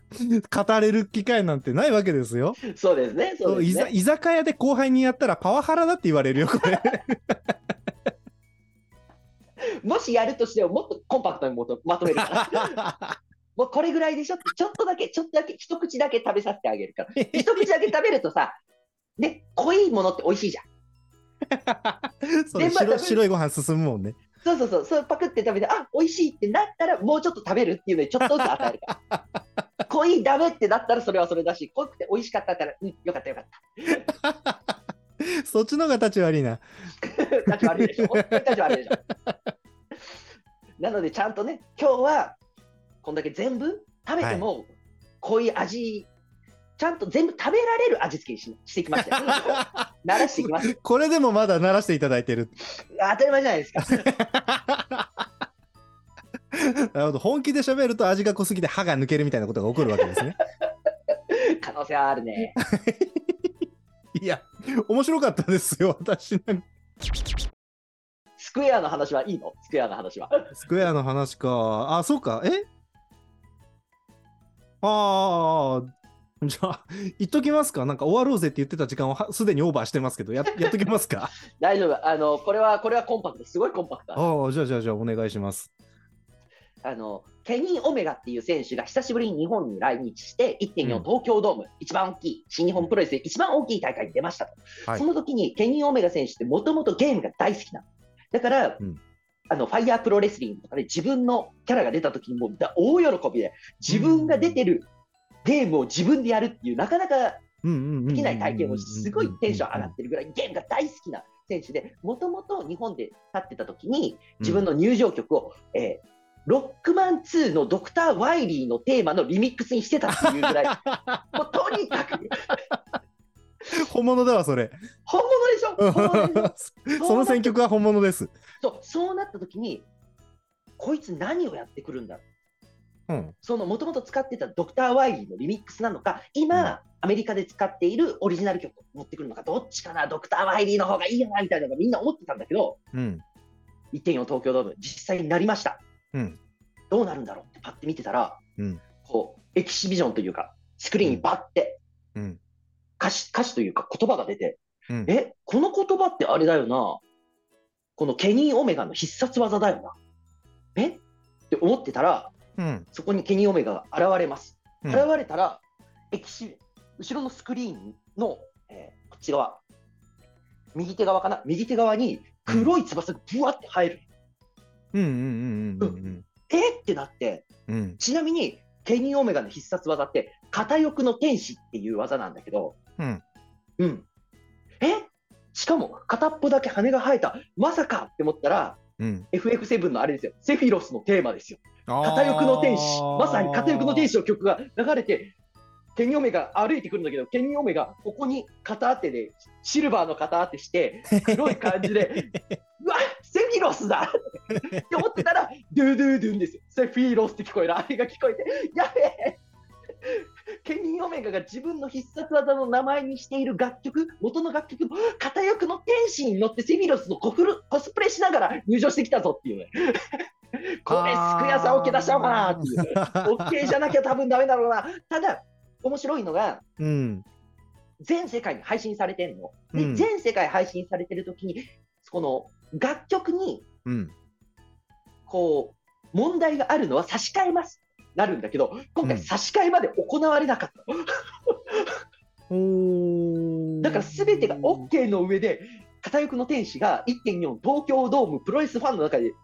Speaker 2: 語れる機会なんてないわけですよ。
Speaker 1: そうですね。そうですね。
Speaker 2: いざ居酒屋で後輩にやったらパワハラだって言われるよ、これ。
Speaker 1: もしやるとしても、もっとコンパクトにまとめるから。もうこれぐらいでしょちょっとだけ、ちょっとだけ、一口だけ食べさせてあげるから。一口だけ食べるとさ、ね、濃いものって美味しいじゃん。
Speaker 2: そう白白いご飯進むもんね。
Speaker 1: そうそうそう、そうパクって食べて、あ美味しいってなったら、もうちょっと食べるっていうので、ちょっとずつ与えるから。濃いダメってなったら、それはそれだし、濃くて美味しかったら、うん、よかったよかった。
Speaker 2: そっちの方が立ち悪いな。
Speaker 1: 立ち悪いでしょ。立ち悪いでしょ。なので、ちゃんとね、今日は、こんだけ全部食べても、濃い味、ちゃんと全部食べられる味付けにししてきましたよ。慣らしていきます。
Speaker 2: これでもまだ鳴らしていただいてる。
Speaker 1: 当たり前じゃないですか。
Speaker 2: なるほど。本気で喋ると味が濃すぎて歯が抜けるみたいなことが起こるわけですね。
Speaker 1: 可能性はあるね。
Speaker 2: いや、面白かったですよ、私なんか。
Speaker 1: スクエアの話はいいの？スクエアの話は。
Speaker 2: スクエアの話か。あ、そうか。え？ああ、じゃあ、言っときますか？なんか終わろうぜって言ってた時間をはすでにオーバーしてますけど、ややっときますか？
Speaker 1: 大丈夫。あの、これは、これはコンパクト。すごいコンパクト。
Speaker 2: ああ、じゃあじゃあじゃあお願いします。
Speaker 1: あの、ケニー・オメガっていう選手が久しぶりに日本に来日して、1.4
Speaker 2: うん
Speaker 1: 東京ドーム、一番大きい、新日本プロレスで一番大きい大会に出ましたと。
Speaker 2: はい
Speaker 1: その時にケニー・オメガ選手ってもともとゲームが大好きなの。だから、
Speaker 2: うん
Speaker 1: あのファイヤープロレスリングとかで自分のキャラが出た時にもうだ大喜びで、自分が出てるゲームを自分でやるっていう、なかなか。できない体験をして、すごいテンション上がってるぐらいゲームが大好きな選手で、もともと日本で立ってた時に、自分の入場曲を、えーロックマン2のドクター・ワイリーのテーマのリミックスにしてたっていうぐらい、もうとにかく。
Speaker 2: 本物だわ、それ。
Speaker 1: 本物でしょ？本物でしょ？
Speaker 2: その選曲は本物です。
Speaker 1: そうそうなった時に、こいつ何をやってくるんだ？
Speaker 2: うん。
Speaker 1: そのもともと使ってたドクター・ワイリーのリミックスなのか、今、
Speaker 2: うん
Speaker 1: アメリカで使っているオリジナル曲を持ってくるのか、どっちかな、ドクター・ワイリーの方がいいよなみたいなのがみんな思ってたんだけど、
Speaker 2: うん。
Speaker 1: 1.4東京ドーム、実際になりました。
Speaker 2: うん。
Speaker 1: どうなるんだろうってパッて見てたら、
Speaker 2: うん。
Speaker 1: こう、エキシビジョンというか、スクリーンにバッて
Speaker 2: うん。
Speaker 1: 歌詞歌詞というか言葉が出て、
Speaker 2: うん。
Speaker 1: え、この言葉ってあれだよな。このケニー・オメガの必殺技だよな。え？って思ってたら、
Speaker 2: うん。
Speaker 1: そこにケニー・オメガが現れます。
Speaker 2: うん
Speaker 1: 現れたら、エキシ後ろのスクリーンの、えーこっち側、右手側かな？右手側に黒い翼がブワって入る。
Speaker 2: うんうんうんうんうん
Speaker 1: え？ってなって、
Speaker 2: うん。うん。
Speaker 1: ちなみに、ケニー・オメガの必殺技って、片翼の天使っていう技なんだけど、
Speaker 2: うん。
Speaker 1: うん。え？しかも、片っぽだけ羽が生えた。まさかって思ったら、
Speaker 2: うん。
Speaker 1: FF7 のあれですよ。セフィロスのテーマですよ。片翼の天使。まさに片翼の天
Speaker 2: 使。
Speaker 1: 使の曲が流れて、ケニー・オメガ歩いてくるんだけど、ケニー・オメガ、ここに片当てで、シルバーの片当てして、黒い感じで、うわセフィロスだ って思ってたら、ドゥドゥドゥンですよ。セフィロスって聞こえる。あれが聞こえて、やべえ ケニー・オメガが自分の必殺技の名前にしている楽曲、元の楽曲の片翼の天使に乗ってセフィロスのコフルコスプレしながら入場してきたぞっていうね。これ、スクエアさん OK 出したのかなっていう。OK じゃなきゃ多分ダメだろうな。ただ、面白いのが、
Speaker 2: うん。
Speaker 1: 全世界に配信されてるの。
Speaker 2: うん
Speaker 1: 全世界配信されてるときに、この楽曲に、
Speaker 2: うん。
Speaker 1: こう、問題があるのは差し替えます。なるんだけど、今回
Speaker 2: うん
Speaker 1: 差し替えまで行われなかった。
Speaker 2: おー
Speaker 1: だから全てが OK の上で、片翼の天使が1.4東京ドームプロレスファンの中で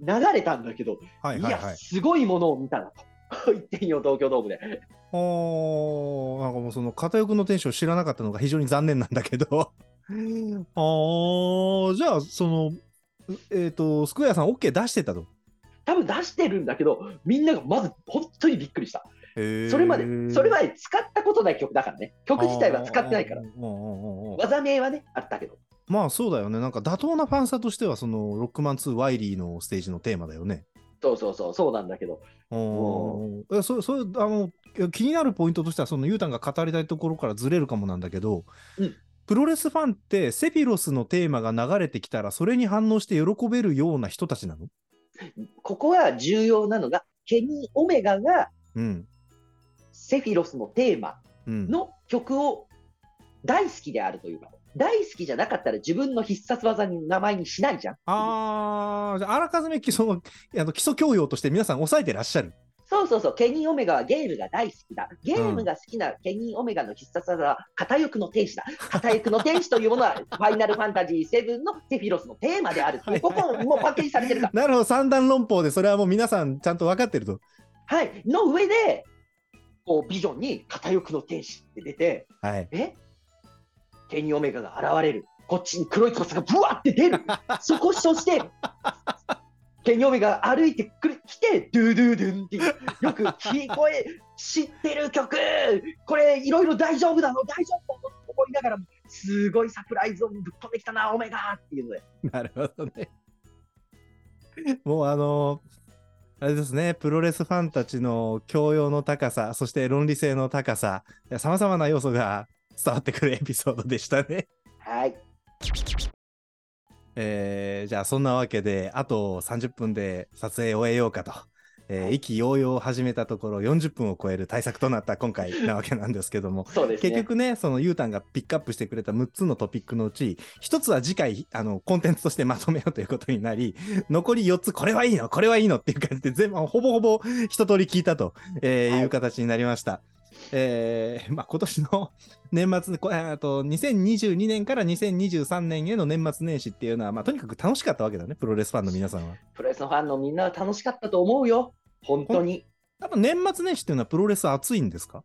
Speaker 1: 流れたんだけど、いや、
Speaker 2: はいはいはい。
Speaker 1: すごいものを見たなと。1.4東京ドームで。
Speaker 2: おーなんかもうその片翼のテンション知らなかったのが非常に残念なんだけど。あーじゃあ、その、えっ、と、スクエアさん OK 出してたと。
Speaker 1: 多分出してるんだけど、みんながまず本当にびっくりした。それまで、それまで使ったことない曲だからね。曲自体は使ってないから技名はね、あったけど。
Speaker 2: まあそうだよね。なんか妥当なファンサとしては、そのロックマン2ワイリーのステージのテーマだよね。
Speaker 1: そうそうそう、そうなんだけど。
Speaker 2: えそそれあの気になるポイントとしては、そのユータンが語りたいところからずれるかもなんだけど、
Speaker 1: うん
Speaker 2: プロレスファンってセフィロスのテーマが流れてきたら、それに反応して喜べるような人たちなの？
Speaker 1: ここは重要なのが、ケニー・オメガが
Speaker 2: うん。
Speaker 1: セフィロスのテーマ
Speaker 2: うん。
Speaker 1: の曲を大好きであるというか、大好きじゃなかったら自分の必殺技に名前にしないじゃん。
Speaker 2: ああ、じゃああらかじめきそのあの基礎教養として皆さん抑えてらっしゃる。
Speaker 1: そうそうそう、ケニー・オメガはゲームが大好きだ。ゲームが好きなケニー・オメガの必殺技は、片翼の天使だ。片翼の天使というものは、ファイナルファンタジー7のセフィロスのテーマであるここもうパッケージされてるから。
Speaker 2: なるほど、三段論法で、それはもう皆さんちゃんと分かってると。
Speaker 1: はい。の上で、こう、ビジョンに片翼の天使って出て、
Speaker 2: はい。
Speaker 1: え？ケニー・オメガが現れる。こっちに黒い翼がブワって出る。そこ、そして、ケニー・オメガが歩いてくる来て、ドゥドゥドゥンっていう、よく聞こえ、知ってる曲これ、いろいろ大丈夫なの？大丈夫なのと思いながらも、すごいサプライズをぶっ飛んできたな、オメガっていうので。
Speaker 2: なるほどね。もうあのあれですね、プロレスファンたちの教養の高さ、そして論理性の高さ、さまざまな要素が伝わってくるエピソードでしたね。
Speaker 1: はい。
Speaker 2: えーじゃあそんなわけで、あと30分で撮影を終えようかと。えー意気揚々始めたところ40分を超える対策となった今回 なわけなんですけども、
Speaker 1: ね。
Speaker 2: 結局ね、そのゆうたんがピックアップしてくれた6つのトピックのうち、1つは次回、あの、コンテンツとしてまとめようということになり、残り4つ、これはいいのこれはいいのっていう感じで、全部、ほぼほぼ一通り聞いたと、えー
Speaker 1: はい
Speaker 2: いう形になりました。えーまあ、今年の 年末、こあと2022年から2023年への年末年始っていうのは、まあ、とにかく楽しかったわけだね、プロレスファンの皆さんは。
Speaker 1: プロレスのファンのみんなは楽しかったと思うよ。本当に。
Speaker 2: 多分年末年始っていうのはプロレス熱いんですか？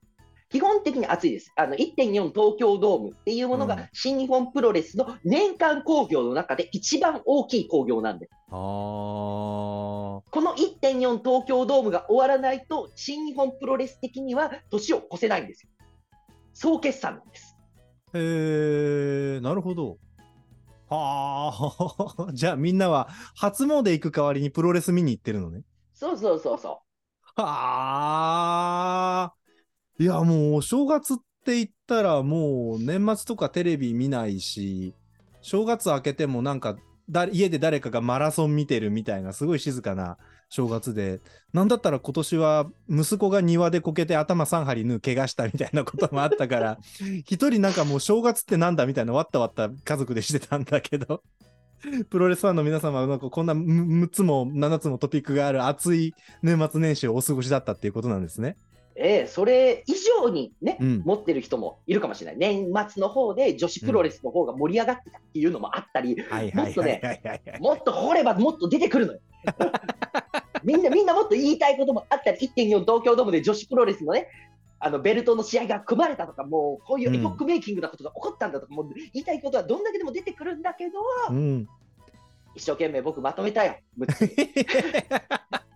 Speaker 1: 基本的に熱いです。あの1.4東京ドームっていうもの
Speaker 2: うん
Speaker 1: が新日本プロレスの年間興行の中で一番大きい興行なんで、
Speaker 2: あー。
Speaker 1: この1.4東京ドームが終わらないと、新日本プロレス的には年を越せないんですよ。総決算なんです。
Speaker 2: へえ、なるほど。はあ、じゃあみんなは初詣行く代わりにプロレス見に行ってるのね。
Speaker 1: そうそうそうそ
Speaker 2: はあ。いや、もうお正月って言ったらもう年末とかテレビ見ないし、正月明けてもなんかだ家で誰かがマラソン見てるみたいなすごい静かな正月で、なんだったら今年は息子が庭でこけて頭3針縫う怪我したみたいなこともあったから、一人なんかもう正月ってなんだみたいなわったわった家族でしてたんだけど、プロレスファンの皆様はなんかこんな6つも7つもトピックがある熱い年末年始をお過ごしだったっていうことなんですね。
Speaker 1: う。ええそれ以上にね、
Speaker 2: うん
Speaker 1: 持ってる人もいるかもしれない。年末の方で女子プロレスの方が盛り上がってたっていうのもあったり、
Speaker 2: はい
Speaker 1: もっとね。もっと掘ればもっと出てくるのよ。みんな、みんなもっと言いたいこともあったり、1.4東京ドームで女子プロレスのね、あのベルトの試合が組まれたとか、もうこういうエポックメイキングなことが起こったんだとか、もう言いたいことはどんだけでも出てくるんだけど、
Speaker 2: うん。
Speaker 1: 一生懸命僕まとめたよ。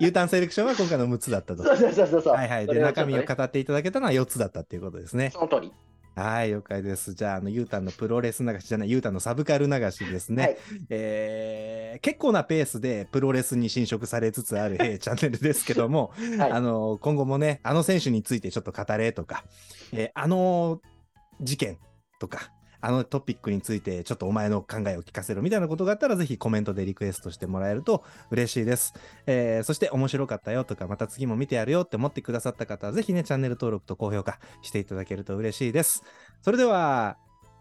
Speaker 2: U ターンセレクションは今回の6つだったと。
Speaker 1: そうそうそうそう。
Speaker 2: はいはい。で、中身を語っていただけたのは4つだったっていうことですね。
Speaker 1: その通り。
Speaker 2: はい、了解です。じゃあ、あの、ゆうたんのプロレス流しじゃない、ゆうたんのサブカル流しですね。
Speaker 1: はい
Speaker 2: えー結構なペースでプロレスに侵食されつつある、えーチャンネルですけども、
Speaker 1: はい
Speaker 2: あの、今後もね、あの選手についてちょっと語れとか、えーあの事件とか、あのトピックについてちょっとお前の考えを聞かせろみたいなことがあったら、ぜひコメントでリクエストしてもらえると嬉しいです。えーそして面白かったよとか、また次も見てやるよって思ってくださった方は、ぜひね、チャンネル登録と高評価していただけると嬉しいです。それでは、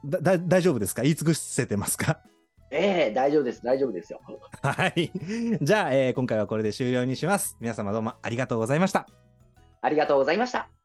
Speaker 2: だだ大丈夫ですか？言い尽くせてますか？
Speaker 1: ええ大丈夫です、大丈夫ですよ。
Speaker 2: はい。じゃあ、えー今回はこれで終了にします。皆様どうもありがとうございました。
Speaker 1: ありがとうございました。